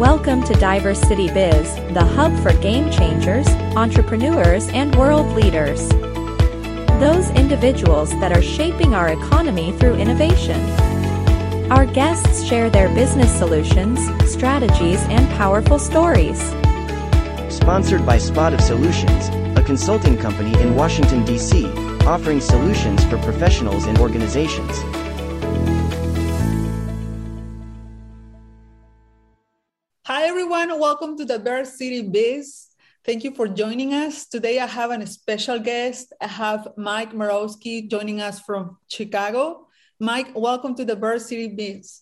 Welcome to Diversity Biz, the hub for game changers, entrepreneurs, and world leaders. Those individuals that are shaping our economy through innovation. Our guests share their business solutions, strategies, and powerful stories. Sponsored by Spot of Solutions, a consulting company in Washington, D.C., offering solutions for professionals and organizations. Welcome to Diversity Biz. Thank you for joining us. Today, I have a special guest. I have Mike Morawski joining us from Chicago. Mike, welcome to Diversity Biz.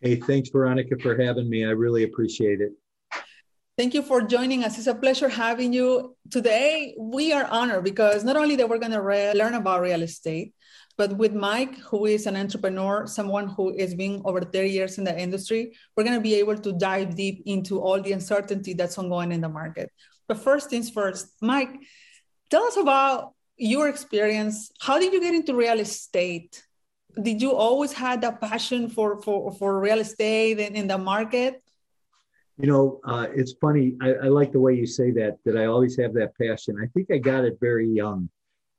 Hey, thanks, Veronica, for having me. I really appreciate it. Thank you for joining us. It's a pleasure having you. Today, we are honored because not only that we're going to learn about real estate, but with Mike, who is an entrepreneur, someone who has been over 30 years in the industry, we're going to be able to dive deep into all the uncertainty that's ongoing in the market. But first things first, Mike, tell us about your experience. How did you get into real estate? Did you always had that passion for for, for real estate and in the market? You know, uh, it's funny. I, I, like the way you say that. That I always have that passion. I think I got it very young,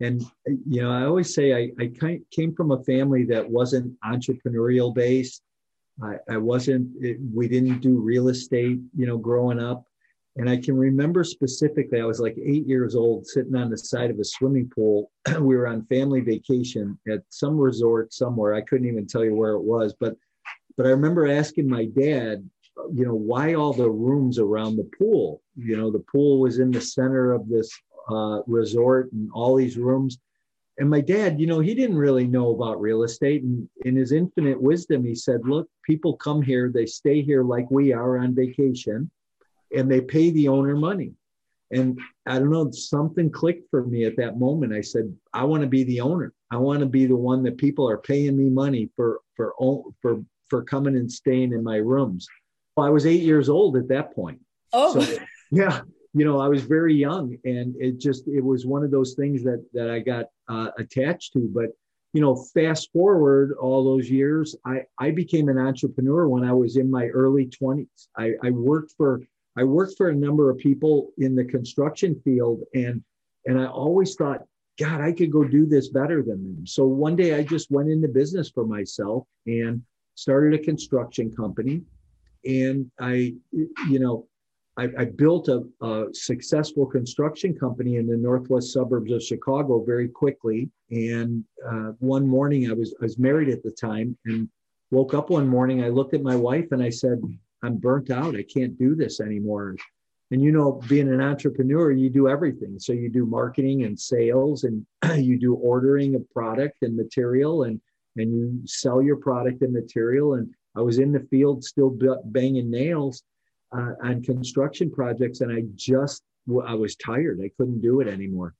and you know, I always say I, I came from a family that wasn't entrepreneurial based. I, I wasn't. It, we didn't do real estate. You know, growing up, and I can remember specifically. I was like eight years old, sitting on the side of a swimming pool. we were on family vacation at some resort somewhere. I couldn't even tell you where it was, but but I remember asking my dad you know, why all the rooms around the pool? You know, the pool was in the center of this uh, resort and all these rooms. And my dad, you know, he didn't really know about real estate. And in his infinite wisdom, he said, look, people come here, they stay here like we are on vacation, and they pay the owner money. And I don't know, something clicked for me at that moment. I said, I want to be the owner. I want to be the one that people are paying me money for for for for coming and staying in my rooms. I was eight years old at that point. Oh, so, yeah. You know, I was very young, and it just it was one of those things that that I got uh, attached to. But you know, fast forward all those years, I I became an entrepreneur when I was in my early twenties. I, I worked for I worked for a number of people in the construction field, and and I always thought, God, I could go do this better than them. So one day I just went into business for myself and started a construction company and I, you know, I, I built a, a, successful construction company in the northwest suburbs of Chicago very quickly. And uh, one morning, I was I was married at the time, and woke up one morning. I looked at my wife and I said, "I'm burnt out. I can't do this anymore." And you know, being an entrepreneur, you do everything. So you do marketing and sales, and you do ordering of product and material, and and you sell your product and material and I was in the field still banging nails uh, on construction projects, and I just I was tired. I couldn't do it anymore.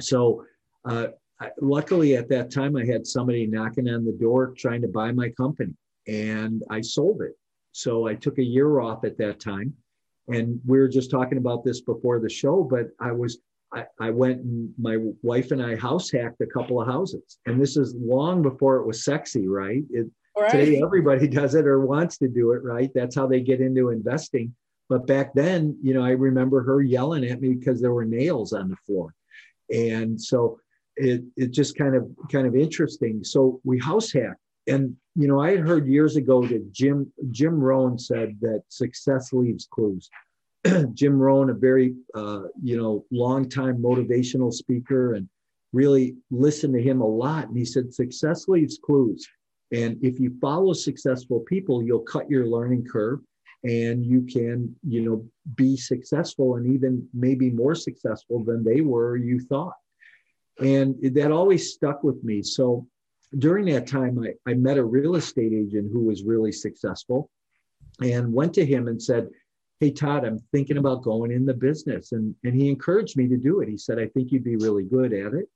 So, uh, I, luckily at that time, I had somebody knocking on the door trying to buy my company, and I sold it. So I took a year off at that time, and we were just talking about this before the show. But I was I, I went and my wife and I house hacked a couple of houses, and this is long before it was sexy, right? It, Right. Today, everybody does it or wants to do it, right? That's how they get into investing. But back then, you know, I remember her yelling at me because there were nails on the floor. And so it, it just kind of kind of interesting. So we house hacked. And you know, I had heard years ago that Jim Jim Rohn said that success leaves clues. Jim Rohn, a very uh, you know long time motivational speaker, and really listened to him a lot. And he said success leaves clues. And if you follow successful people, you'll cut your learning curve and you can, you know, be successful and even maybe more successful than they were you thought. And that always stuck with me. So during that time, I, I met a real estate agent who was really successful and went to him and said, Hey, Todd, I'm thinking about going in the business. And, and he encouraged me to do it. He said, I think you'd be really good at it.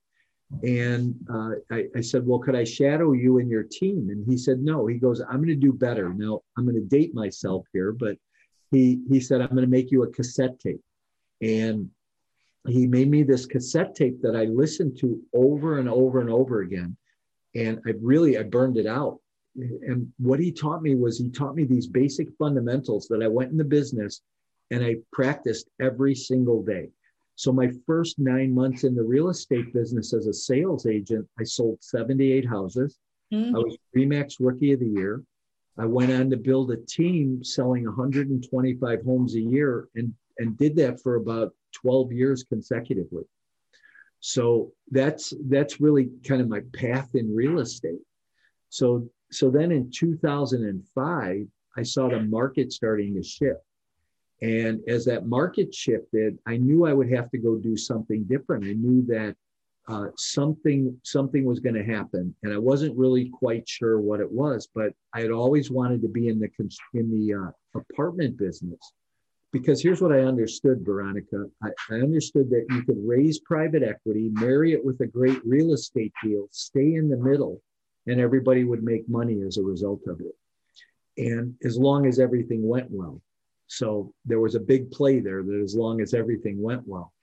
And uh, I, I, said, Well, could I shadow you and your team? And he said, No. He goes, I'm going to do better. Now, I'm going to date myself here, but he, he said, I'm going to make you a cassette tape. And he made me this cassette tape that I listened to over and over and over again. And I really, I burned it out. and what he taught me was he taught me these basic fundamentals that I went in the business and I practiced every single day. So my first nine months in the real estate business as a sales agent, I sold 78 houses. Mm-hmm. I was Remax Rookie of the Year. I went on to build a team selling 125 homes a year and, and did that for about 12 years consecutively. So that's that's really kind of my path in real estate. So so then in 2005, I saw the market starting to shift. And as that market shifted, I knew I would have to go do something different. I knew that uh, something something was going to happen, and I wasn't really quite sure what it was. But I had always wanted to be in the in the uh, apartment business because here's what I understood, Veronica. I, I understood that you could raise private equity, marry it with a great real estate deal, stay in the middle, and everybody would make money as a result of it. And as long as everything went well. So there was a big play there that as long as everything went well.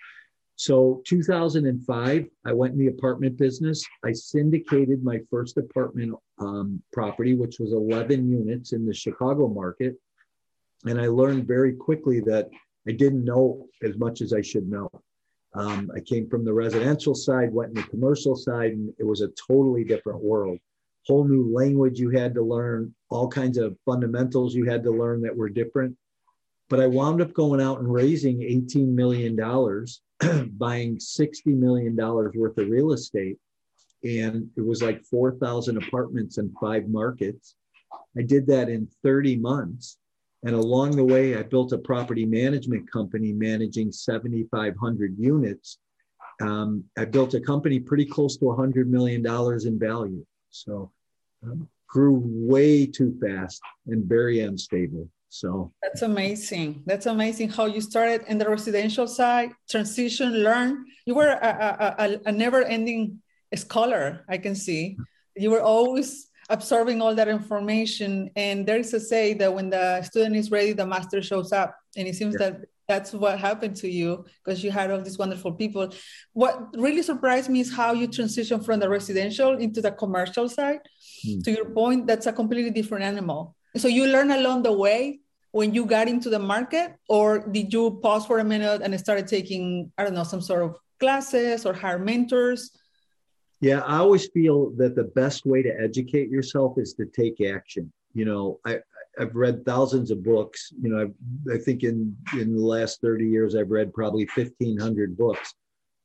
So 2005, I went in the apartment business. I syndicated my first apartment um, property, which was 11 units in the Chicago market. And I learned very quickly that I didn't know as much as I should know. Um, I came from the residential side, went in the commercial side, and it was a totally different world. Whole new language you had to learn, all kinds of fundamentals you had to learn that were different. But I wound up going out and raising $18 million, buying $60 million worth of real estate. And it was like 4,000 apartments in five markets. I did that in 30 months. And along the way, I built a property management company managing 7,500 units. Um, I built a company pretty close to $100 million in value. So um, grew way too fast and very unstable. So that's amazing. That's amazing how you started in the residential side, transition, learn. You were a, a, a never ending scholar, I can see. You were always absorbing all that information. And there is a say that when the student is ready, the master shows up. And it seems yeah. that that's what happened to you because you had all these wonderful people. What really surprised me is how you transition from the residential into the commercial side. Hmm. To your point, that's a completely different animal. So you learn along the way when you got into the market, or did you pause for a minute and started taking, I don't know, some sort of classes or hire mentors? Yeah, I always feel that the best way to educate yourself is to take action. You know, I, I've read thousands of books. You know, i I think in in the last 30 years, I've read probably 1,500 books.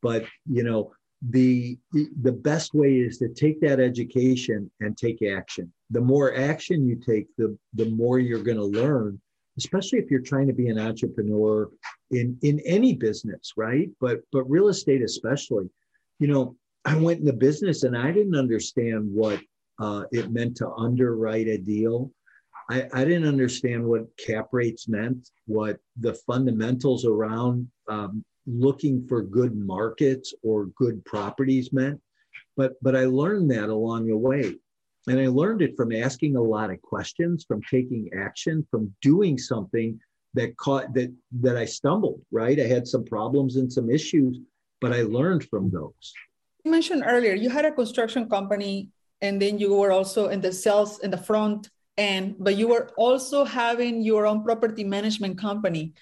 But you know, the the best way is to take that education and take action. The more action you take, the the more you're going to learn. Especially if you're trying to be an entrepreneur in in any business, right? But but real estate especially. You know, I went in the business and I didn't understand what uh, it meant to underwrite a deal. I, I, didn't understand what cap rates meant, what the fundamentals around um, looking for good markets or good properties meant. But, but I learned that along the way. And I learned it from asking a lot of questions, from taking action, from doing something that caught that that I stumbled, right? I had some problems and some issues, but I learned from those. You mentioned earlier you had a construction company and then you were also in the sales in the front end, but you were also having your own property management company.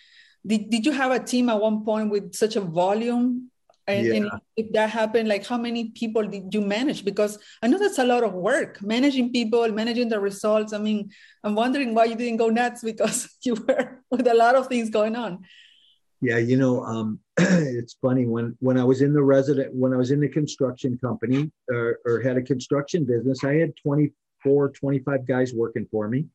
Did, did you have a team at one point with such a volume? And, yeah. and if that happened, like how many people did you manage? Because I know that's a lot of work, managing people, managing the results. I mean, I'm wondering why you didn't go nuts because you were with a lot of things going on. Yeah, you know, um, it's funny when when I was in the resident when I was in the construction company or, or, had a construction business, I had 24, 25 guys working for me.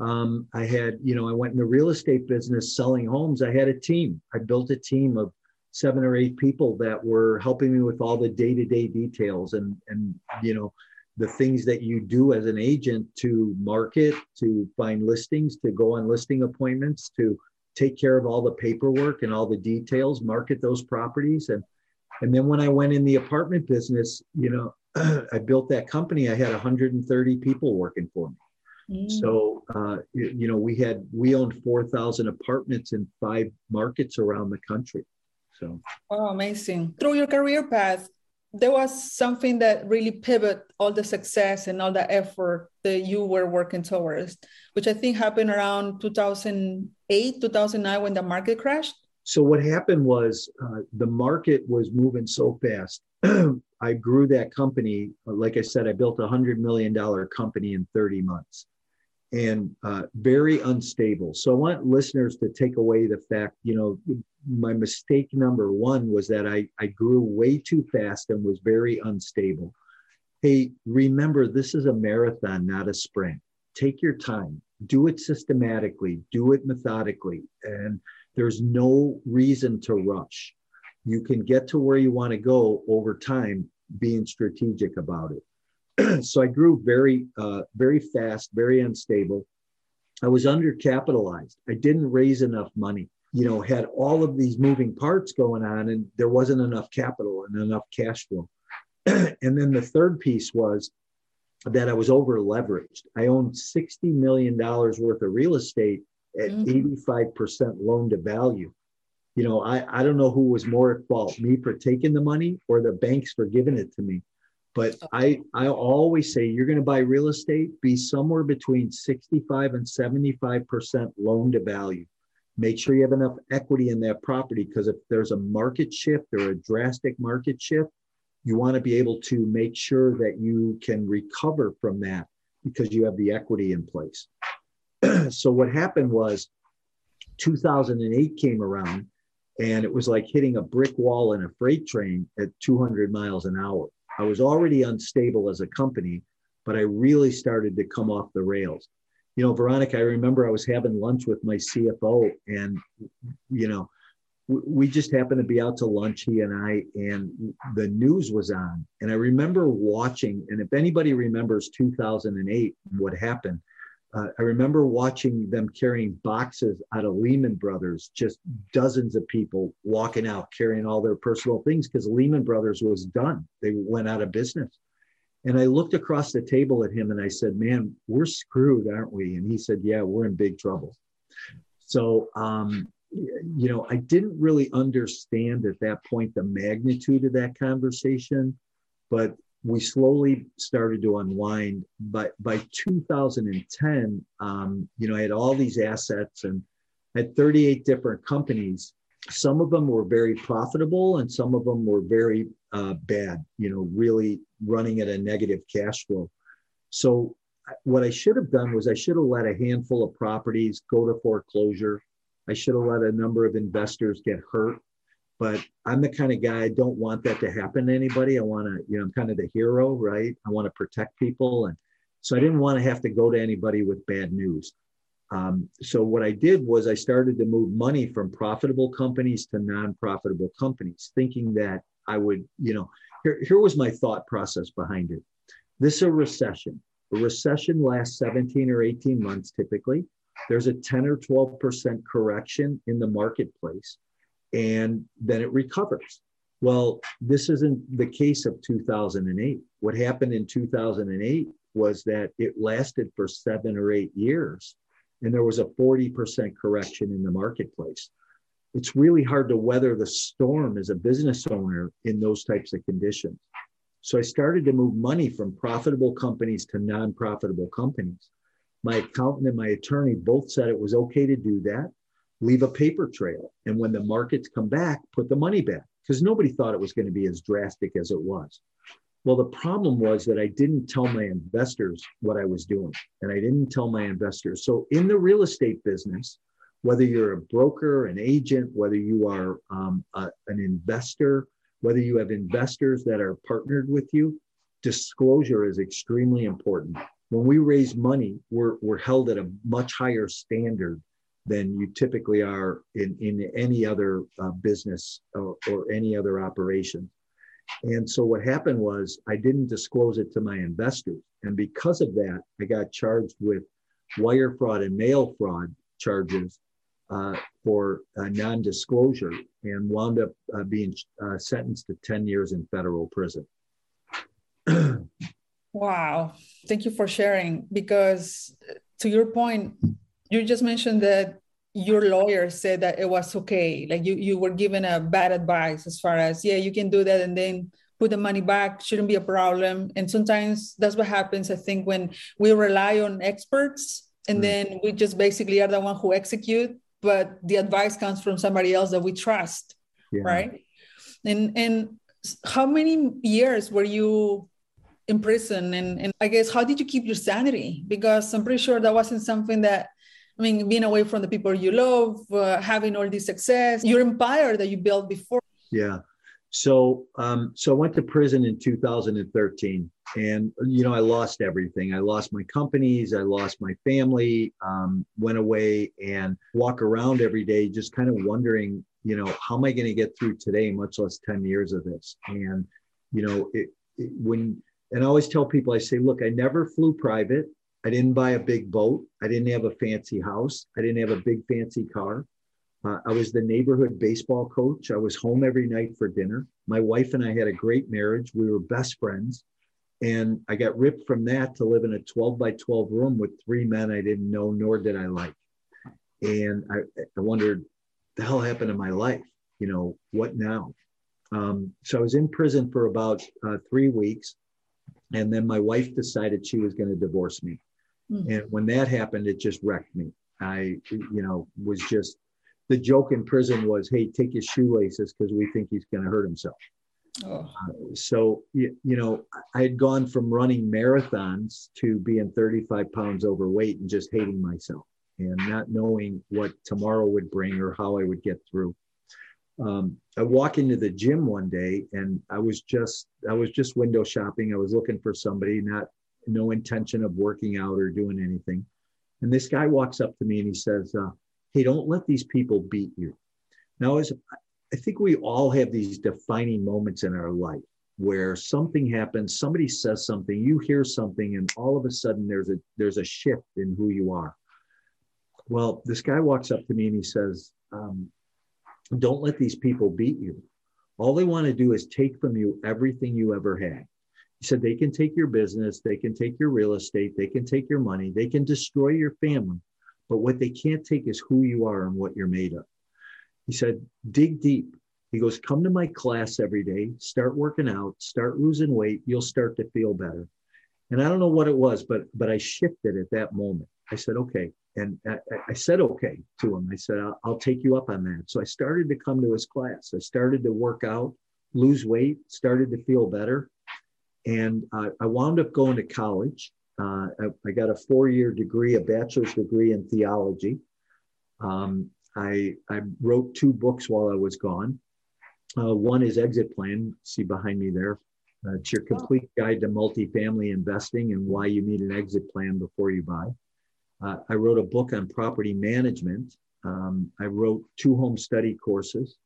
Um, I had, you know, I went in the real estate business selling homes. I had a team. I built a team of seven or eight people that were helping me with all the day-to-day details and and you know the things that you do as an agent to market, to find listings, to go on listing appointments, to take care of all the paperwork and all the details, market those properties. And, and then when I went in the apartment business, you know, I built that company. I had 130 people working for me. Mm. So, uh, you, you, know, we had, we owned 4,000 apartments in five markets around the country. So, oh, amazing. Through your career path, there was something that really pivot all the success and all the effort that you were working towards, which I think happened around 2008, 2009 when the market crashed. So what happened was uh, the market was moving so fast. I grew that company. Like I said, I built a hundred million dollar company in 30 months and uh, very unstable. So I want listeners to take away the fact, you know, my mistake number one was that I, I grew way too fast and was very unstable. Hey, remember, this is a marathon, not a sprint. Take your time, do it systematically, do it methodically, and there's no reason to rush. You can get to where you want to go over time, being strategic about it. so I grew very, uh, very fast, very unstable. I was undercapitalized. I didn't raise enough money you know, had all of these moving parts going on and there wasn't enough capital and enough cash flow. and then the third piece was that I was over leveraged. I owned $60 million worth of real estate at mm-hmm. 85% loan to value. You know, I, I don't know who was more at fault, me for taking the money or the banks for giving it to me. But oh. I, I always say you're going to buy real estate, be somewhere between 65 and 75% loan to value make sure you have enough equity in that property because if there's a market shift or a drastic market shift, you want to be able to make sure that you can recover from that because you have the equity in place. so what happened was 2008 came around and it was like hitting a brick wall in a freight train at 200 miles an hour. I was already unstable as a company, but I really started to come off the rails you know, Veronica, I remember I was having lunch with my CFO, and you know, we just happened to be out to lunch, he and I, and the news was on. And I remember watching, and if anybody remembers 2008, what happened, uh, I remember watching them carrying boxes out of Lehman Brothers, just dozens of people walking out carrying all their personal things because Lehman Brothers was done. They went out of business. And I looked across the table at him and I said, Man, we're screwed, aren't we? And he said, Yeah, we're in big trouble. So, um, you know, I didn't really understand at that point the magnitude of that conversation, but we slowly started to unwind. But by 2010, um, you know, I had all these assets and had 38 different companies. Some of them were very profitable and some of them were very uh, bad, you know, really running at a negative cash flow. So, what I should have done was I should have let a handful of properties go to foreclosure. I should have let a number of investors get hurt. But I'm the kind of guy I don't want that to happen to anybody. I want to, you know, I'm kind of the hero, right? I want to protect people. And so I didn't want to have to go to anybody with bad news. Um, so what I did was I started to move money from profitable companies to non-profitable companies, thinking that I would, you know, here, here was my thought process behind it. This is a recession. A recession lasts 17 or 18 months typically. There's a 10 or 12% correction in the marketplace, and then it recovers. Well, this isn't the case of 2008. What happened in 2008 was that it lasted for seven or eight years, and there was a 40% correction in the marketplace it's really hard to weather the storm as a business owner in those types of conditions. So I started to move money from profitable companies to non profitable companies. My accountant and my attorney both said it was okay to do that, leave a paper trail. And when the markets come back, put the money back because nobody thought it was going to be as drastic as it was. Well, the problem was that I didn't tell my investors what I was doing, and I didn't tell my investors. So, in the real estate business, whether you're a broker, an agent, whether you are um, a, an investor, whether you have investors that are partnered with you, disclosure is extremely important. When we raise money, we're, we're held at a much higher standard than you typically are in, in any other uh, business or, or any other operation. And so what happened was I didn't disclose it to my investors. And because of that, I got charged with wire fraud and mail fraud charges uh, for uh, non-disclosure and wound up uh, being uh, sentenced to 10 years in federal prison. wow. Thank you for sharing because to your point, you just mentioned that your lawyer said that it was okay. Like you, you were given a bad advice as far as, yeah, you can do that and then put the money back shouldn't be a problem and sometimes that's what happens i think when we rely on experts and mm. then we just basically are the one who execute but the advice comes from somebody else that we trust yeah. right and and how many years were you in prison and, and i guess how did you keep your sanity because i'm pretty sure that wasn't something that i mean being away from the people you love uh, having all this success your empire that you built before. Yeah. So um, so i went to prison in 2013 and you know i lost everything. I lost my companies i lost my family um, went away and walk around every day just kind of wondering you know how am i going to get through today much less 10 years of this? And you know it, it, when and i always tell people i say look i never flew private i didn't buy a big boat i didn't have a fancy house i didn't have a big fancy car uh, i was the neighborhood baseball coach i was home every night for dinner my wife and i had a great marriage we were best friends and i got ripped from that to live in a 12 by 12 room with three men i didn't know nor did i like and i, I wondered the hell happened to my life? You know, what now? Um, so I was in prison for about uh, three weeks. And then my wife decided she was going to divorce me. Mm-hmm. And when that happened, it just wrecked me. I, you know, was just the joke in prison was, hey, take his shoelaces because we think he's going to hurt himself. Oh. Uh, so, you, you know, I had gone from running marathons to being 35 pounds overweight and just hating myself and not knowing what tomorrow would bring or how I would get through. Um, I walk into the gym one day and I was just I was just window shopping. I was looking for somebody, not no intention of working out or doing anything. And this guy walks up to me and he says, uh, "Hey, don't let these people beat you." Now, as I think we all have these defining moments in our life where something happens, somebody says something, you hear something, and all of a sudden there's a there's a shift in who you are. Well, this guy walks up to me and he says, um, Don't let these people beat you. All they want to do is take from you everything you ever had. He said, They can take your business, they can take your real estate, they can take your money, they can destroy your family. But what they can't take is who you are and what you're made of. He said, Dig deep. He goes, Come to my class every day, start working out, start losing weight, you'll start to feel better. And I don't know what it was, but but I shifted at that moment. I said, okay, and I, I, said okay to him. I said, I'll, I'll, take you up on that. So I started to come to his class. I started to work out, lose weight, started to feel better. And uh, I wound up going to college. Uh, I, I, got a four year degree, a bachelor's degree in theology. Um, I, I, wrote two books while I was gone. Uh, one is Exit Plan, see behind me there. Uh, it's your complete guide to multifamily investing and why you need an exit plan before you buy. Uh, I wrote a book on property management. Um, I wrote two home study courses.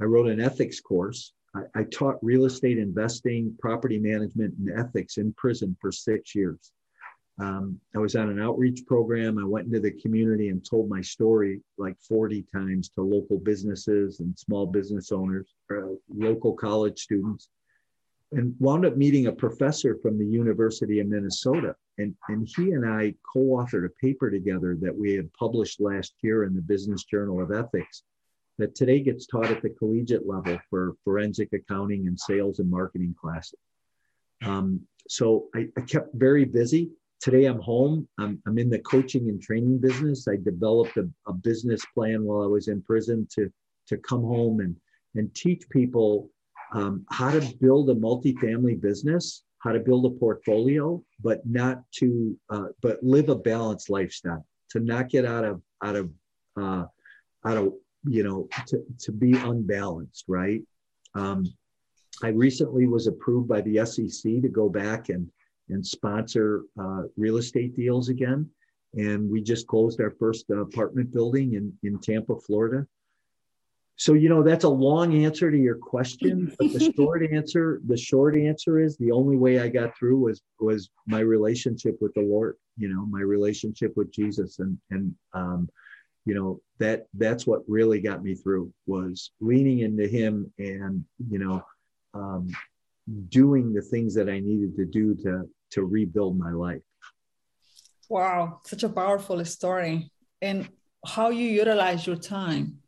I wrote an ethics course. I, I, taught real estate investing, property management, and ethics in prison for six years. Um, I was on an outreach program. I went into the community and told my story like 40 times to local businesses and small business owners, uh, local college students and wound up meeting a professor from the University of Minnesota. And, and he and I co authored a paper together that we had published last year in the Business Journal of Ethics that today gets taught at the collegiate level for forensic accounting and sales and marketing classes. Um, so I, I, kept very busy. Today I'm home. I'm, I'm in the coaching and training business. I developed a, a business plan while I was in prison to, to come home and, and teach people um, how to build a multifamily business, how to build a portfolio, but not to, uh, but live a balanced lifestyle, to not get out of, out of, uh, out of, you know, to, to be unbalanced, right? Um, I recently was approved by the SEC to go back and, and sponsor uh, real estate deals again. And we just closed our first apartment building in, in Tampa, Florida. So, you know, that's a long answer to your question, but the short answer, the short answer is the only way I got through was was my relationship with the Lord, you know, my relationship with Jesus. And and um, you know, that that's what really got me through was leaning into him and, you know, um, doing the things that I needed to do to to rebuild my life. Wow, such a powerful story. And how you utilize your time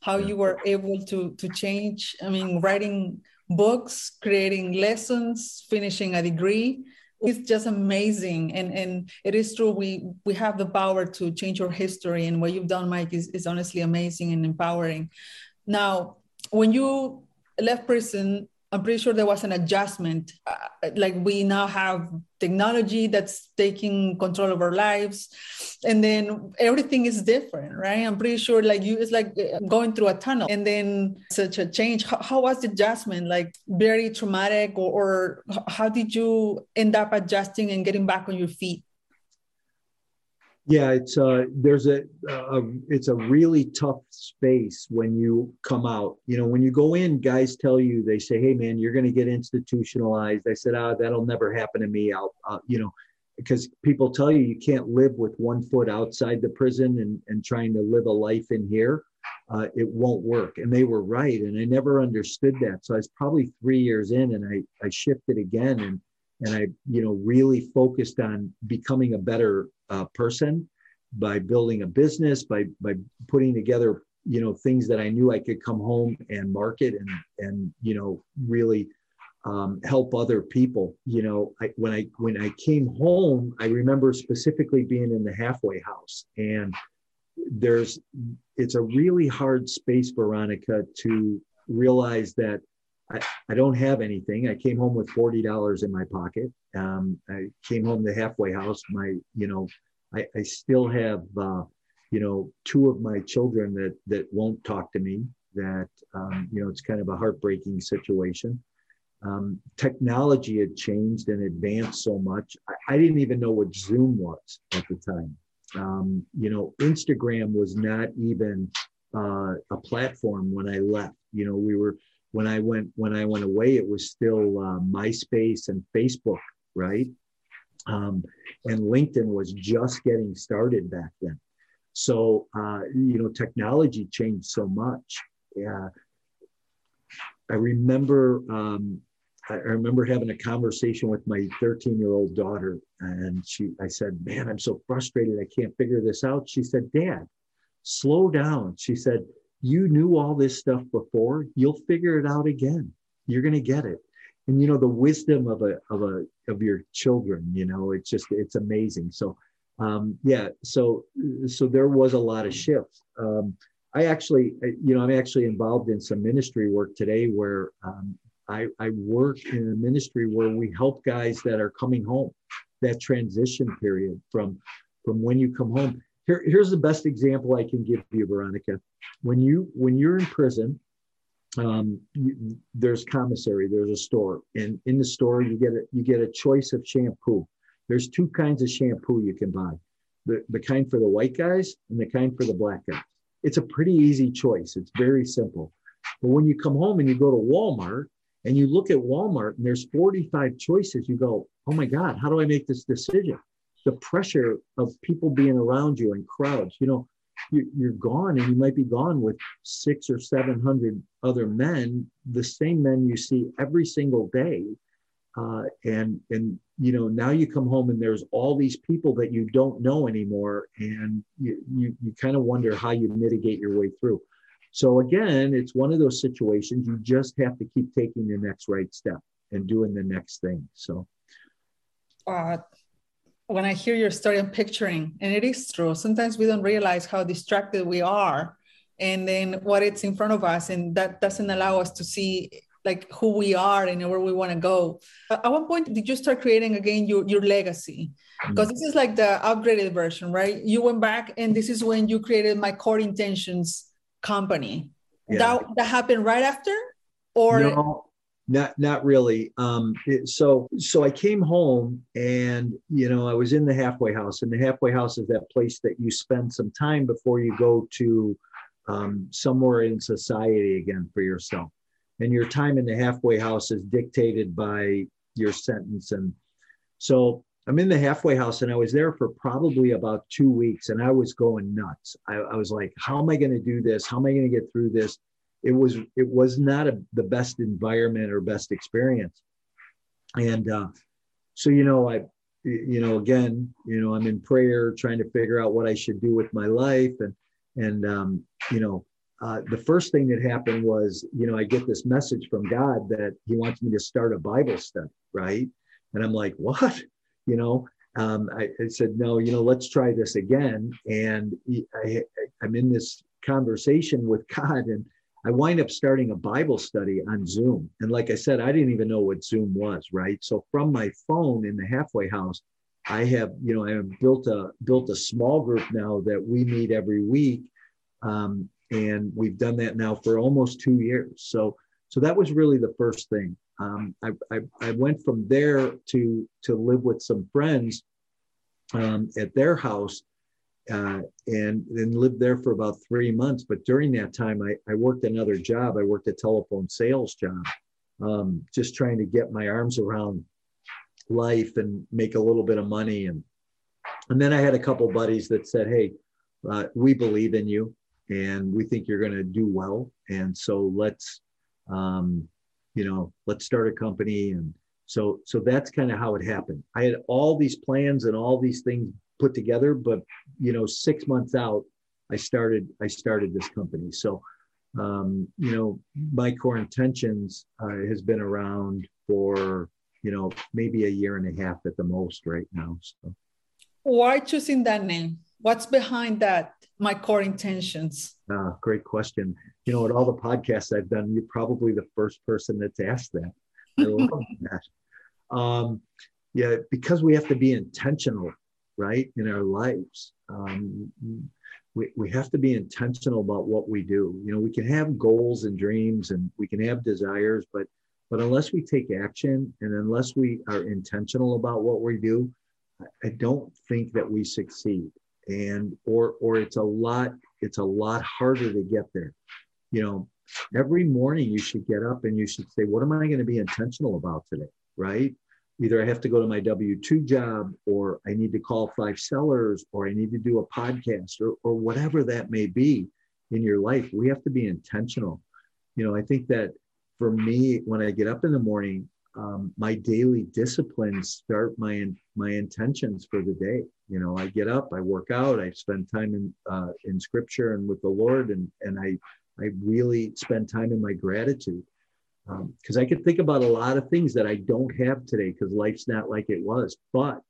how you were able to to change i mean writing books, creating lessons, finishing a degree. It's just amazing. And, and it is true, we, we have the power to change our history. And what you've done, Mike, is, is honestly amazing and empowering. Now, when you left prison, I'm pretty sure there was an adjustment. Uh, like we now have technology that's taking control of our lives, and then everything is different, right? I'm pretty sure like you, it's like uh, going through a tunnel, and then such a change. How, how was the adjustment? Like very traumatic, or, or how did you end up adjusting and getting back on your feet? Yeah, it's uh there's a, a it's a really tough space when you come out. You know, when you go in, guys tell you they say, "Hey, man, you're going to get institutionalized." I said, "Ah, that'll never happen to me." I'll, uh, you know, because people tell you you can't live with one foot outside the prison and and trying to live a life in here. Uh, it won't work, and they were right. And I never understood that. So I was probably three years in, and I I shifted again and and I, you know, really focused on becoming a better uh, person by building a business, by by putting together, you know, things that I knew I could come home and market and and you know really um, help other people. You know, I, when I when I came home, I remember specifically being in the halfway house, and there's it's a really hard space, Veronica, to realize that I, I don't have anything. I came home with forty dollars in my pocket. Um, I came home to halfway house. My, you know, I, I still have, uh, you know, two of my children that that won't talk to me. That um, you know, it's kind of a heartbreaking situation. Um, technology had changed and advanced so much. I, I, didn't even know what Zoom was at the time. Um, you know, Instagram was not even uh, a platform when I left. You know, we were when I went when I went away, it was still uh, MySpace and Facebook, right? Um, and LinkedIn was just getting started back then. So uh, you know, technology changed so much. Yeah, I remember. Um, I remember having a conversation with my 13 year old daughter, and she, I said, "Man, I'm so frustrated. I can't figure this out." She said, "Dad, slow down." She said, you knew all this stuff before you'll figure it out again you're going to get it and you know the wisdom of a of a of your children you know it's just it's amazing. So um yeah so so there was a lot of shifts. Um i actually you know i'm actually involved in some ministry work today where um i i work in a ministry where we help guys that are coming home that transition period from from when you come home. Here, here's the best example I can give you, Veronica. When you when you're in prison, um, you, there's commissary, there's a store, and in the store you get a you get a choice of shampoo. There's two kinds of shampoo you can buy: the the kind for the white guys and the kind for the black guys. It's a pretty easy choice. It's very simple. But when you come home and you go to Walmart and you look at Walmart and there's 45 choices, you go, "Oh my God, how do I make this decision?" the pressure of people being around you and crowds. You know, you're gone and you might be gone with six or 700 other men, the same men you see every single day. Uh, and and you know now you come home and there's all these people that you don't know anymore and you you, you kind of wonder how you mitigate your way through so again it's one of those situations you just have to keep taking the next right step and doing the next thing so uh, when I hear your story, I'm picturing, and it is true. Sometimes we don't realize how distracted we are, and then what it's in front of us, and that doesn't allow us to see like who we are and where we want to go. At one point, did you start creating again your your legacy? Because mm-hmm. this is like the upgraded version, right? You went back, and this is when you created my core intentions company. Yeah. That that happened right after, or no, not not really. Um it, so so i came home and you know i was in the halfway house and the halfway house is that place that you spend some time before you go to um, somewhere in society again for yourself. And your time in the halfway house is dictated by your sentence. And so i'm in the halfway house and i was there for probably about two weeks and i was going nuts. I, I was like how am i going to do this? How am i going to get through this it was it was not a, the best environment or best experience and uh, so you know i you know again you know i'm in prayer trying to figure out what i should do with my life and and um, you know uh, the first thing that happened was, you know, I get this message from God that He wants me to start a Bible study, right? And I'm like, what? You know, um, I, I, said, no, you know, let's try this again. And I, I'm in this conversation with God, and I wind up starting a Bible study on Zoom. And like I said, I didn't even know what Zoom was, right? So from my phone in the halfway house, I have, you know, I have built a built a small group now that we meet every week, um, and we've done that now for almost two years. So, so that was really the first thing. Um, I, I, I went from there to to live with some friends um, at their house, uh, and then lived there for about three months. But during that time, I, I worked another job. I worked a telephone sales job, um, just trying to get my arms around life and make a little bit of money. And and then I had a couple buddies that said, "Hey, uh, we believe in you, and we think you're going to do well. And so let's, um, you know, let's start a company." And so so that's kind of how it happened. I had all these plans and all these things put together, but you know, six months out, I started I started this company. So um, you know, my core intentions uh, has been around for you know, maybe a year and a half at the most right now. So, why choosing that name? What's behind that? My core intentions. Uh, great question. You know, at all the podcasts I've done, you're probably the first person that's asked that. I love that. Um, yeah, because we have to be intentional, right, in our lives. Um, we, we have to be intentional about what we do. You know, we can have goals and dreams and we can have desires, but but unless we take action and unless we are intentional about what we do, I don't think that we succeed. And or or it's a lot it's a lot harder to get there. You know, every morning you should get up and you should say, what am I going to be intentional about today? Right? Either I have to go to my W 2 job, or I need to call five sellers, or I need to do a podcast, or, or whatever that may be in your life. We have to be intentional. You know, I think that for me, when I get up in the morning, um, my daily disciplines start my my intentions for the day. You know, I get up, I work out, I spend time in uh, in Scripture and with the Lord, and and I I really spend time in my gratitude because um, I can think about a lot of things that I don't have today because life's not like it was. But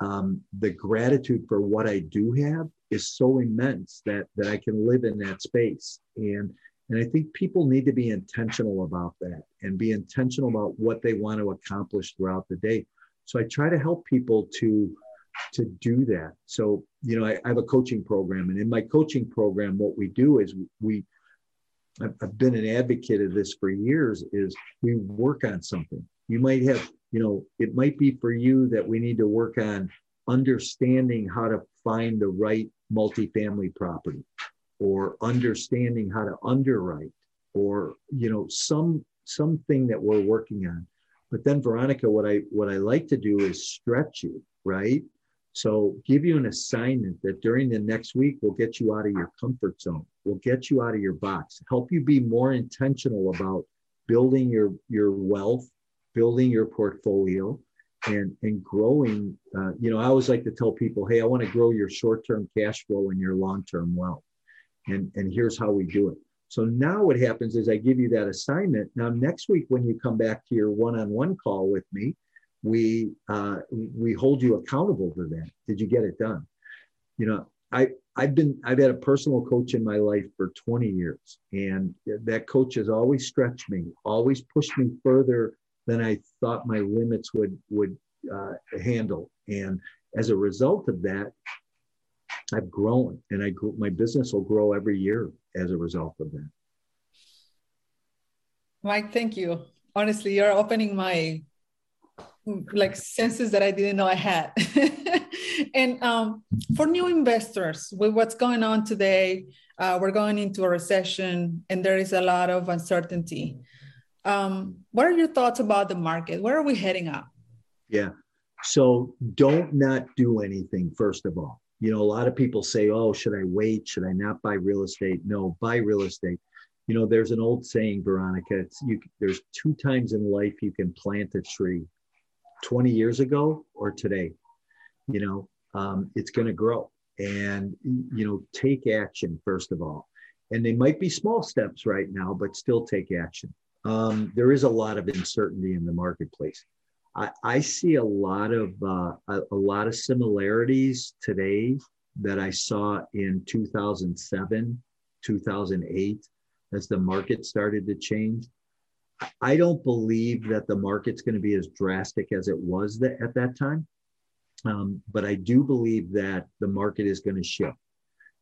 um, the gratitude for what I do have is so immense that that I can live in that space and and I think people need to be intentional about that and be intentional about what they want to accomplish throughout the day. So I try to help people to to do that. So, you know, I, I have a coaching program, and in my coaching program, what we do is we I've, been an advocate of this for years is we work on something. You might have, you know, it might be for you that we need to work on understanding how to find the right multifamily property or understanding how to underwrite or you know some something that we're working on but then veronica what i what i like to do is stretch you right so give you an assignment that during the next week will get you out of your comfort zone will get you out of your box help you be more intentional about building your your wealth building your portfolio and and growing uh, you know i always like to tell people hey i want to grow your short-term cash flow and your long-term wealth and, and here's how we do it. So now what happens is I give you that assignment. Now next week when you come back to your one-on-one call with me, we uh, we hold you accountable for that. Did you get it done? You know, I I've been I've had a personal coach in my life for 20 years, and that coach has always stretched me, always pushed me further than I thought my limits would would uh, handle. And as a result of that, I've grown and I grew, my business will grow every year as a result of that. Mike, thank you. Honestly, you're opening my like senses that I didn't know I had. and um, for new investors, with what's going on today, uh, we're going into a recession and there is a lot of uncertainty. Um, what are your thoughts about the market? Where are we heading up? Yeah. So don't not do anything, first of all you know, a lot of people say, oh, should I wait? Should I not buy real estate? No, buy real estate. You know, there's an old saying, Veronica, you there's two times in life you can plant a tree 20 years ago or today. You know, um, it's going to grow and, you know, take action, first of all. and they might be small steps right now, but still take action. Um, there is a lot of uncertainty in the marketplace. I, I see a lot of uh, a, a lot of similarities today that I saw in 2007, 2008, as the market started to change. I don't believe that the market's going to be as drastic as it was at that time. Um, but I do believe that the market is going to shift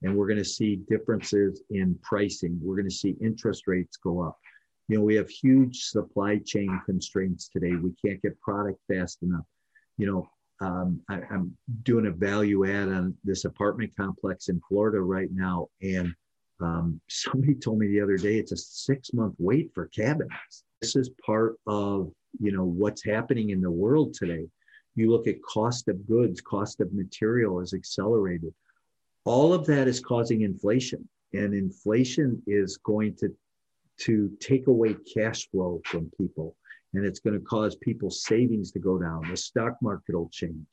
and we're going to see differences in pricing. We're going to see interest rates go up. You know, we have huge supply chain constraints today. We can't get product fast enough. You know, um, I, am doing a value add on this apartment complex in Florida right now. And um, somebody told me the other day it's a six month wait for cabinets. This is part of, you know, what's happening in the world today. You look at cost of goods, cost of material is accelerated. All of that is causing inflation and inflation is going to to take away cash flow from people and it's going to cause people's savings to go down. The stock market will change.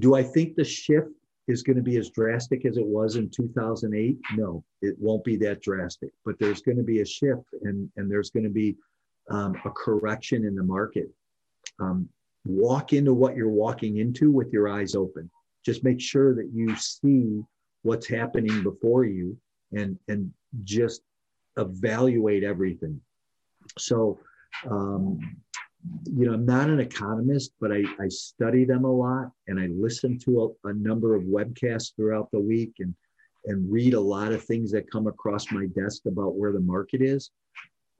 Do i think the shift is going to be as drastic as it was in 2008 no it won't be that drastic but there's going to be a shift and and there's going to be um, a correction in the market. Um, walk into what you're walking into with your eyes open. Just make sure that you see what's happening before you and and just evaluate everything. So um, you know i'm not an economist but I, I study them a lot and i listen to a, a number of webcasts throughout the week and and read a lot of things that come across my desk about where the market is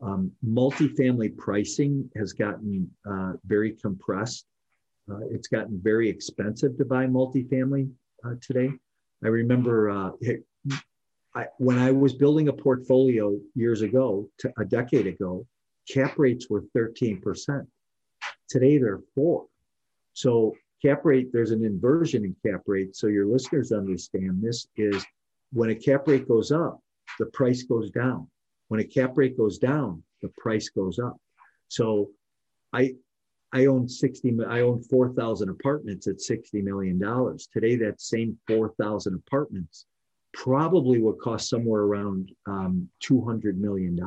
um, multifamily pricing has gotten uh, very compressed uh, it's gotten very expensive to buy multifamily uh, today. I remember uh, I, when I was building a portfolio years ago, a decade ago, cap rates were 13%. Today they're four. So cap rate, there's an inversion in cap rate. So your listeners understand this is when a cap rate goes up, the price goes down. When a cap rate goes down, the price goes up. So I I own 60, I own 4,000 apartments at $60 million. Today, that same 4,000 apartments probably would cost somewhere around um, $200 million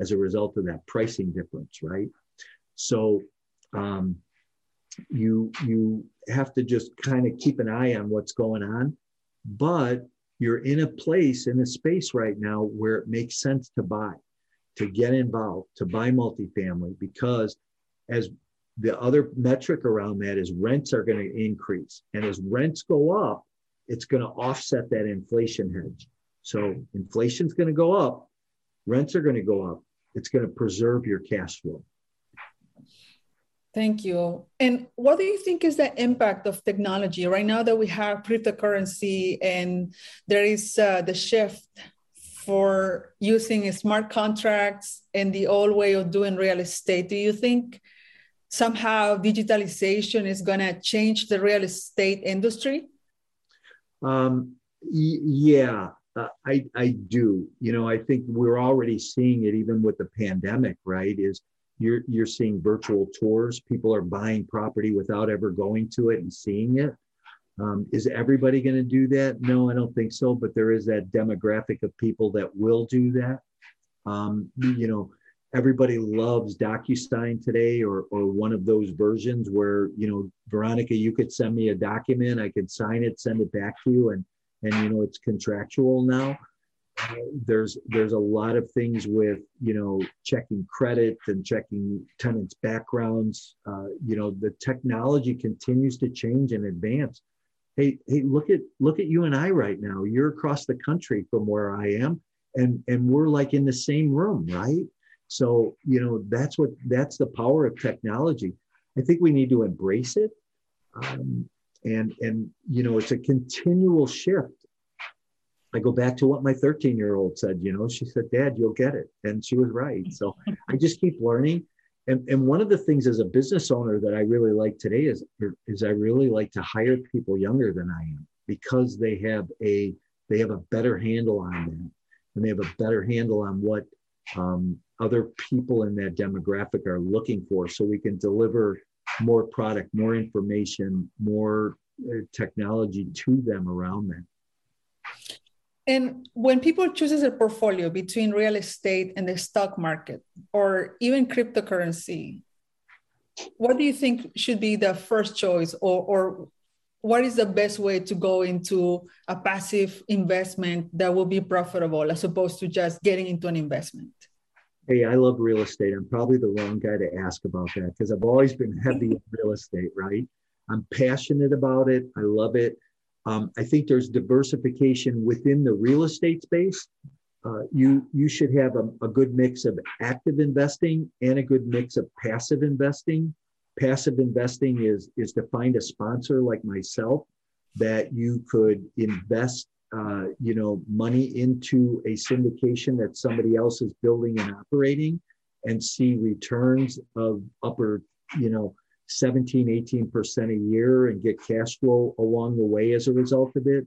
as a result of that pricing difference, right? So um, you, you have to just kind of keep an eye on what's going on, but you're in a place, in a space right now where it makes sense to buy, to get involved, to buy multifamily, because as the other metric around that is rents are going to increase. And as rents go up, it's going to offset that inflation hedge. So inflation's going to go up, rents are going to go up. It's going to preserve your cash flow. Thank you. And what do you think is the impact of technology right now that we have cryptocurrency and there is uh, the shift for using smart contracts and the old way of doing real estate? Do you think somehow digitalization is going to change the real estate industry? Um, y- yeah, uh, I, I do. You know, I think we're already seeing it even with the pandemic, right? Is you're, you're seeing virtual tours. People are buying property without ever going to it and seeing it. Um, is everybody going to do that? No, I don't think so. But there is that demographic of people that will do that. Um, you know, everybody loves DocuSign today or, or one of those versions where, you know, Veronica, you could send me a document, I could sign it, send it back to you, and, and you know, it's contractual now. There's there's a lot of things with you know checking credit and checking tenants backgrounds uh, you know the technology continues to change and advance hey hey look at look at you and i right now you're across the country from where i am and and we're like in the same room right so, you know, that's what that's the power of technology. I think we need to embrace it. Um, and and you know, it's a continual shift. I go back to what my 13 year old said, you know, she said, Dad, you'll get it. And she was right. So I just keep learning. And, and one of the things as a business owner that I really like today is, is I really like to hire people younger than I am because they have a they have a better handle on that and they have a better handle on what um, other people in that demographic are looking for so we can deliver more product, more information, more uh, technology to them around that. And when people chooses a portfolio between real estate and the stock market or even cryptocurrency, what do you think should be the first choice or, or what is the best way to go into a passive investment that will be profitable as opposed to just getting into an investment? Hey, I love real estate. I'm probably the wrong guy to ask about that because I've always been heavy in real estate, right? I'm passionate about it. I love it. Um, I think there's diversification within the real estate space. Uh, you you should have a, a, good mix of active investing and a good mix of passive investing. Passive investing is is to find a sponsor like myself that you could invest uh, you know money into a syndication that somebody else is building and operating and see returns of upper you know 17, 18% a year and get cash flow along the way as a result of it.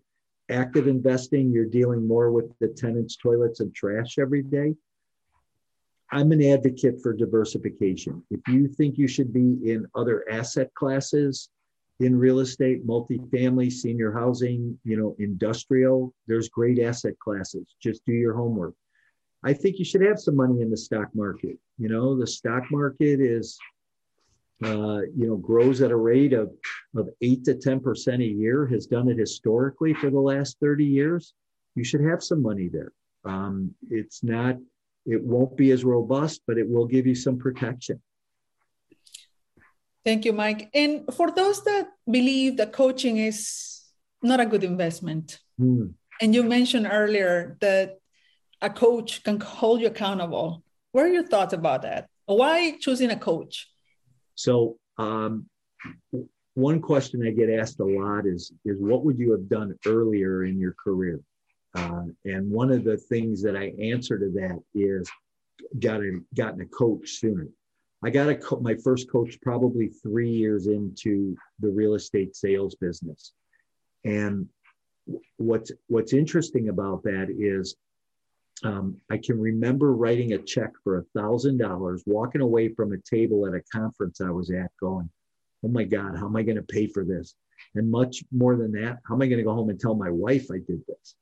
Active investing, you're dealing more with the tenants, toilets, and trash every day. I'm an advocate for diversification. If you think you should be in other asset classes, in real estate, multifamily, senior housing, you know, industrial, there's great asset classes. Just do your homework. I think you should have some money in the stock market. You know, the stock market is uh, you know, grows at a rate of, of eight to 10% a year, has done it historically for the last 30 years, you should have some money there. Um, it's not, it won't be as robust, but it will give you some protection. Thank you, Mike. And for those that believe that coaching is not a good investment, hmm. and you mentioned earlier that a coach can hold you accountable, what are your thoughts about that? Why choosing a coach? So um, one question I get asked a lot is is what would you have done earlier in your career? Uh, and one of the things that I answer to that is got a, gotten a coach sooner. I got a co- my first coach probably three years into the real estate sales business, and what's what's interesting about that is um, I can remember writing a check for a thousand dollars, walking away from a table at a conference I was at, going, "Oh my God, how am I going to pay for this?" And much more than that, how am I going to go home and tell my wife I did this?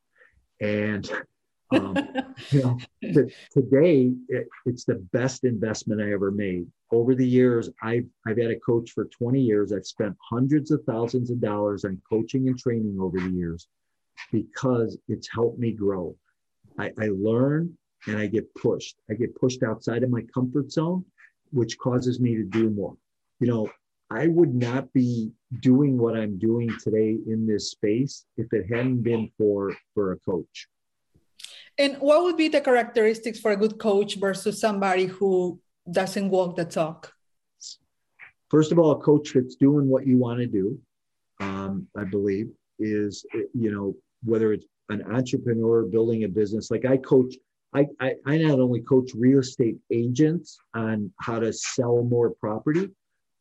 And um, you know, to, today it, it's the best investment I ever made. Over the years, I've I've had a coach for 20 years. I've spent hundreds of thousands of dollars on coaching and training over the years because it's helped me grow. I, I learn and I get pushed. I get pushed outside of my comfort zone, which causes me to do more. You know, I would not be doing what I'm doing today in this space if it hadn't been for for a coach. And what would be the characteristics for a good coach versus somebody who doesn't walk the talk? First of all, a coach that's doing what you want to do, um, I believe, is you know whether it's an entrepreneur building a business. Like I coach, I, I, I not only coach real estate agents on how to sell more property,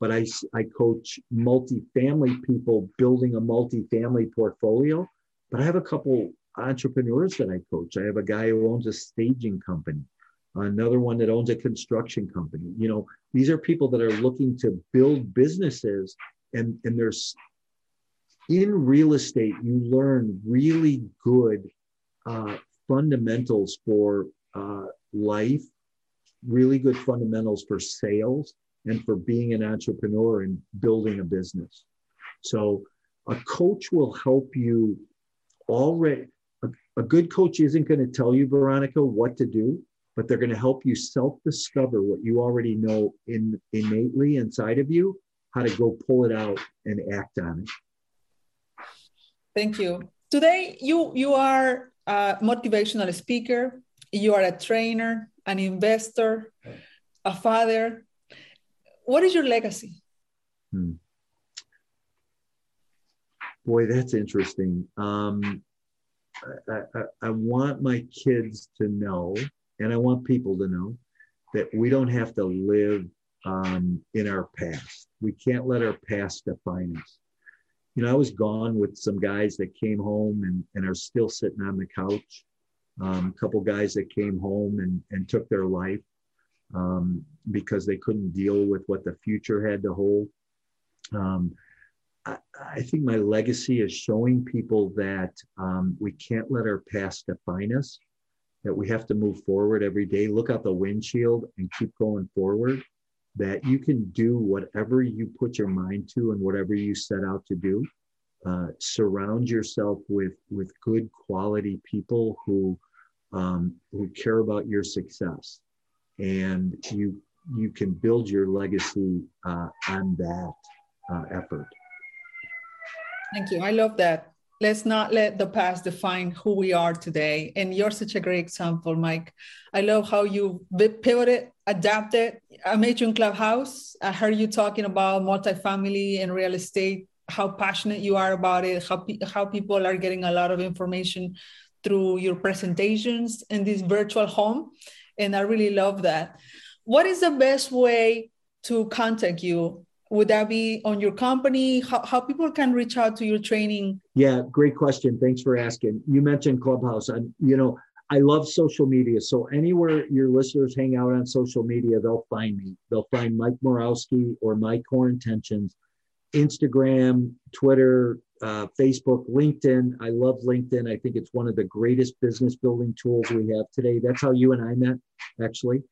but I, I coach multifamily people building a multifamily portfolio. But I have a couple entrepreneurs that I coach. I have a guy who owns a staging company, another one that owns a construction company. You know, these are people that are looking to build businesses and, and there's in real estate, you learn really good uh, fundamentals for uh, life, really good fundamentals for sales and for being an entrepreneur and building a business. So, a coach will help you already. A, a good coach isn't going to tell you, Veronica, what to do, but they're going to help you self discover what you already know in, innately inside of you, how to go pull it out and act on it. Thank you. Today, you you are a motivational speaker. You are a trainer, an investor, a father. What is your legacy? Hmm. Boy, that's interesting. Um, I, I, I want my kids to know, and I want people to know, that we don't have to live um, in our past. We can't let our past define us you know, I was gone with some guys that came home and, and are still sitting on the couch. Um, a couple guys that came home and, and took their life um, because they couldn't deal with what the future had to hold. Um, I, I, think my legacy is showing people that um, we can't let our past define us, that we have to move forward every day, look out the windshield and keep going forward, that you can do whatever you put your mind to and whatever you set out to do. Uh, surround yourself with with good quality people who um, who care about your success, and you you can build your legacy uh, on that uh, effort. Thank you. I love that. Let's not let the past define who we are today. And you're such a great example, Mike. I love how you pivoted, adapted. I met Clubhouse. I heard you talking about multifamily and real estate, how passionate you are about it, how, pe- how people are getting a lot of information through your presentations in this virtual home. And I really love that. What is the best way to contact you would that be on your company how, how people can reach out to your training yeah great question thanks for asking you mentioned clubhouse and you know i love social media. So anywhere your listeners hang out on social media they'll find me. They'll find mike morawski or my core intentions instagram twitter uh, facebook linkedin. I love linkedin. I think it's one of the greatest business building tools we have today. That's how you and i met actually.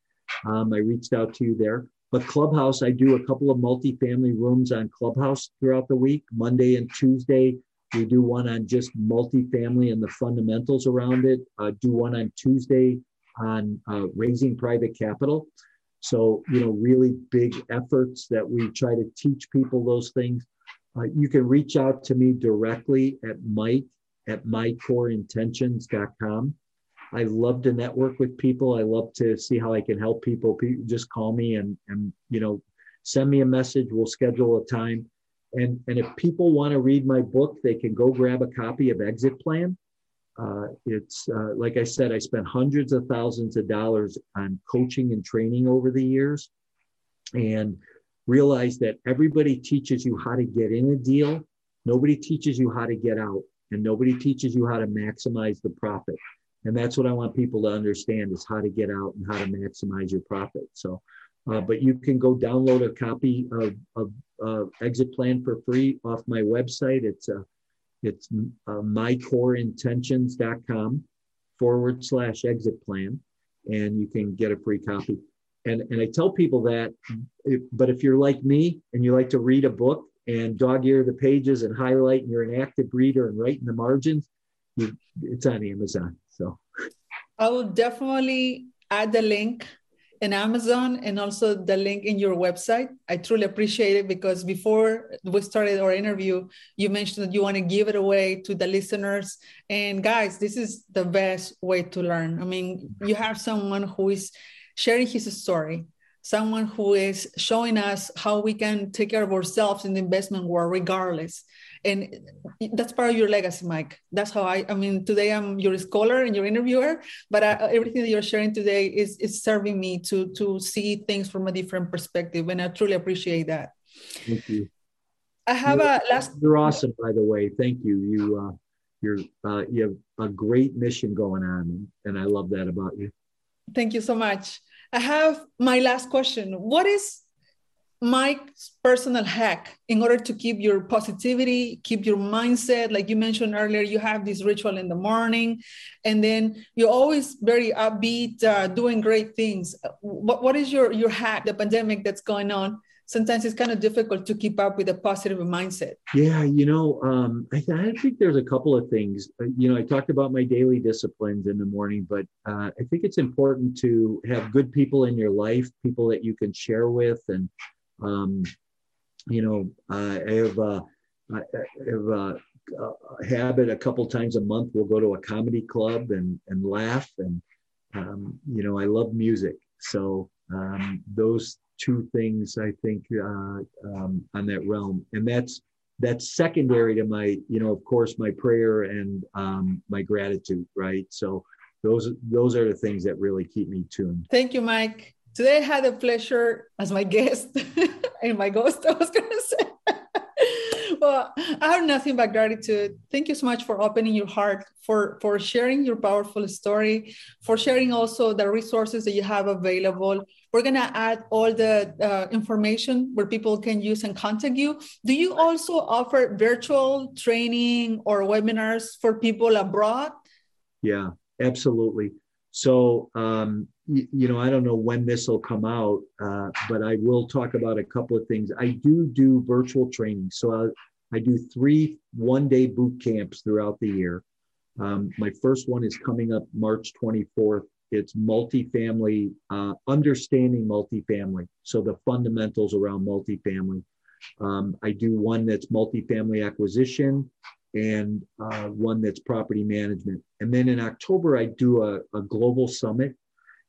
Um, i reached out to you there. But Clubhouse, I do a couple of multifamily rooms on Clubhouse throughout the week. Monday and Tuesday, we do one on just multifamily and the fundamentals around it. Uh, do one on Tuesday on uh, raising private capital. So, you know, really big efforts that we try to teach people those things. Uh, you can reach out to me directly at mike at mycoreintentions.com. I love to network with people. I love to see how I can help people. Just call me and and you know send me a message. We'll schedule a time. And and if people want to read my book, they can go grab a copy of Exit Plan. Uh, it's uh, like I said, I spent hundreds of thousands of dollars on coaching and training over the years, and realized that everybody teaches you how to get in a deal. Nobody teaches you how to get out, and nobody teaches you how to maximize the profit and that's what i want people to understand is how to get out and how to maximize your profit so uh, but you can go download a copy of, of uh, exit plan for free off my website. It's uh, it's uh, mycoreintentions.com forward slash exit plan and you can get a free copy. And and i tell people that if, but if you're like me and you like to read a book and dog ear the pages and highlight and you're an active reader and write in the margins you, it's on amazon so. I will definitely add the link in Amazon and also the link in your website. I truly appreciate it because before we started our interview, you mentioned that you want to give it away to the listeners. And guys, this is the best way to learn. I mean, you have someone who is sharing his story, someone who is showing us how we can take care of ourselves in the investment world, regardless and that's part of your legacy mike. That's how i i mean today i'm your scholar and your interviewer but I, everything that you're sharing today is is serving me to to see things from a different perspective and i truly appreciate that. Thank you. I have you're, a last you're awesome by the way. Thank you. You uh you're uh you have a great mission going on and i love that about you. Thank you so much. I have my last question. What is Mike's personal hack in order to keep your positivity, keep your mindset. Like you mentioned earlier, you have this ritual in the morning, and then you're always very upbeat, uh, doing great things. What, what is your, your hack, the pandemic that's going on? Sometimes it's kind of difficult to keep up with a positive mindset. Yeah, you know, um, I, I, think there's a couple of things. Uh, you know, I talked about my daily disciplines in the morning, but uh, I think it's important to have good people in your life, people that you can share with, and um, you know, I have, uh, I have a, a, habit a couple times a month. We'll go to a comedy club and, and laugh. And, um, you know, I love music. So um, those two things, I think, uh, um, on that realm. And that's, that's secondary to my, you know, of course, my prayer and um, my gratitude, right? So those, those are the things that really keep me tuned. Thank you, Mike. Today I had the pleasure as my guest and my ghost, I was going to say. well, I have nothing but gratitude. Thank you so much for opening your heart, for for sharing your powerful story, for sharing also the resources that you have available. We're gonna add all the uh, information where people can use and contact you. Do you also offer virtual training or webinars for people abroad? Yeah, absolutely. So, um, you, know, I don't know when this will come out, uh, but I will talk about a couple of things. I do do virtual training. So I, I do three one day boot camps throughout the year. Um, my first one is coming up March 24th. It's multifamily, uh, understanding multifamily. So the fundamentals around multifamily. Um, I do one that's multifamily acquisition and uh, one that's property management. And then in October, I do a, a global summit.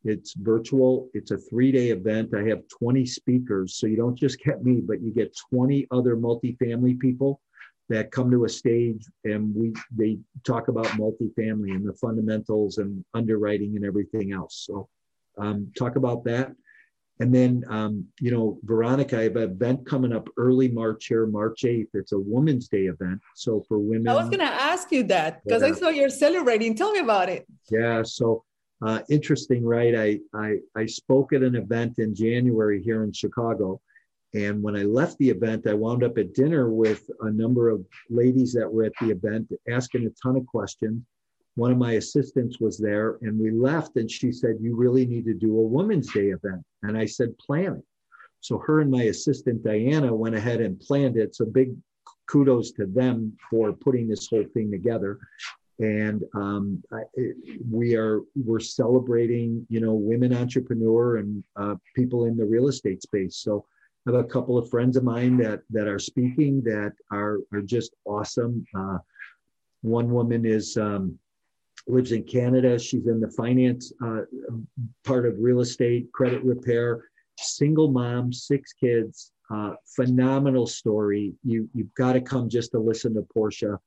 It's virtual, it's a three day event. I have 20 speakers. So you don't just get me, but you get 20 other multifamily people that come to a stage and we they talk about multifamily and the fundamentals and underwriting and everything else. So um, talk about that. And then, um, you know, Veronica, I have an event coming up early March here, March 8th. It's a Women's Day event. So for women. I was going to ask you that because yeah. I saw you're celebrating. Tell me about it. Yeah. So uh, interesting, right? I, I, I spoke at an event in January here in Chicago. And when I left the event, I wound up at dinner with a number of ladies that were at the event asking a ton of questions. One of my assistants was there and we left and she said you really need to do a women's day event. And i said plan it so her and my assistant diana went ahead and planned it. So big kudos to them for putting this whole thing together and um, I, we are we're celebrating you know women entrepreneur and uh, people in the real estate space so I have a couple of friends of mine that that are speaking that are are just awesome uh, one woman is um, lives in Canada. She's in the finance uh, part of real estate, credit repair, single mom, six kids, uh, phenomenal story. You, you've got to come just to listen to Portia.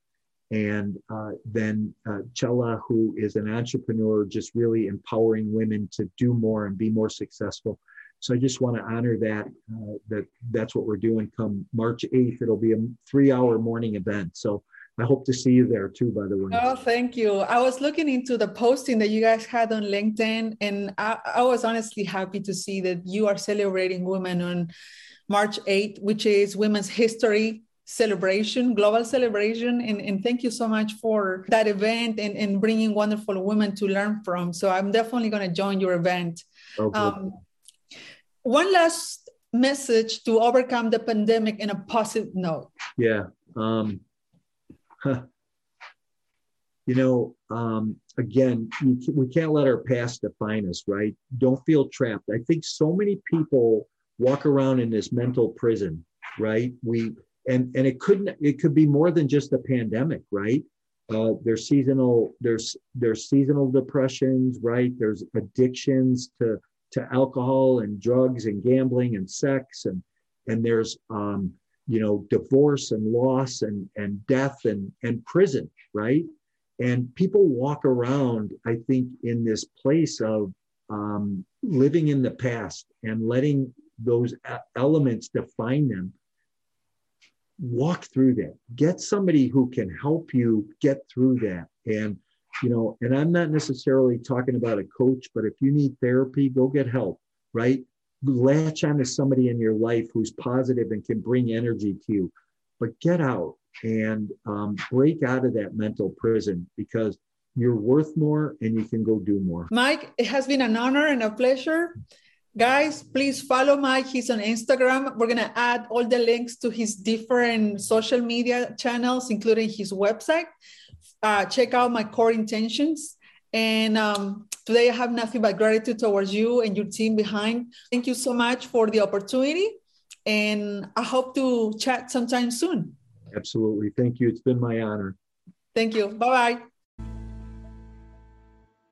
And uh, then uh, Chella, who is an entrepreneur, just really empowering women to do more and be more successful. So I just want to honor that. Uh, that that's what we're doing. Come March eighth, it'll be a three-hour morning event. So I hope to see you there too, by the way. Oh, thank you. I was looking into the posting that you guys had on LinkedIn, and I, I was honestly happy to see that you are celebrating women on March 8th, which is Women's History celebration, global celebration. And, and thank you so much for that event and, and bringing wonderful women to learn from. So I'm definitely going to join your event. Okay. Um, one last message to overcome the pandemic in a positive note. Yeah. Um, you know, um, again, we can't let our past define us, right? Don't feel trapped. I think so many people walk around in this mental prison, right? We and and it couldn't it could be more than just a pandemic, right? Uh, there's seasonal there's there's seasonal depressions, right? There's addictions to to alcohol and drugs and gambling and sex and and there's um, you know, divorce and loss and, and death and, and prison, right? And people walk around, I think, in this place of um, living in the past and letting those elements define them. Walk through that. Get somebody who can help you get through that. And, you know, and I'm not necessarily talking about a coach, but if you need therapy, go get help, right? latch onto somebody in your life who's positive and can bring energy to you. But get out and um, break out of that mental prison because you're worth more and you can go do more. Mike, it has been an honor and a pleasure. Guys, please follow Mike. He's on Instagram. We're going to add all the links to his different social media channels, including his website. Uh, check out my core intentions. And um, today I have nothing but gratitude towards you and your team behind. Thank you so much for the opportunity. And I hope to chat sometime soon. Absolutely. Thank you. It's been my honor. Thank you. Bye bye.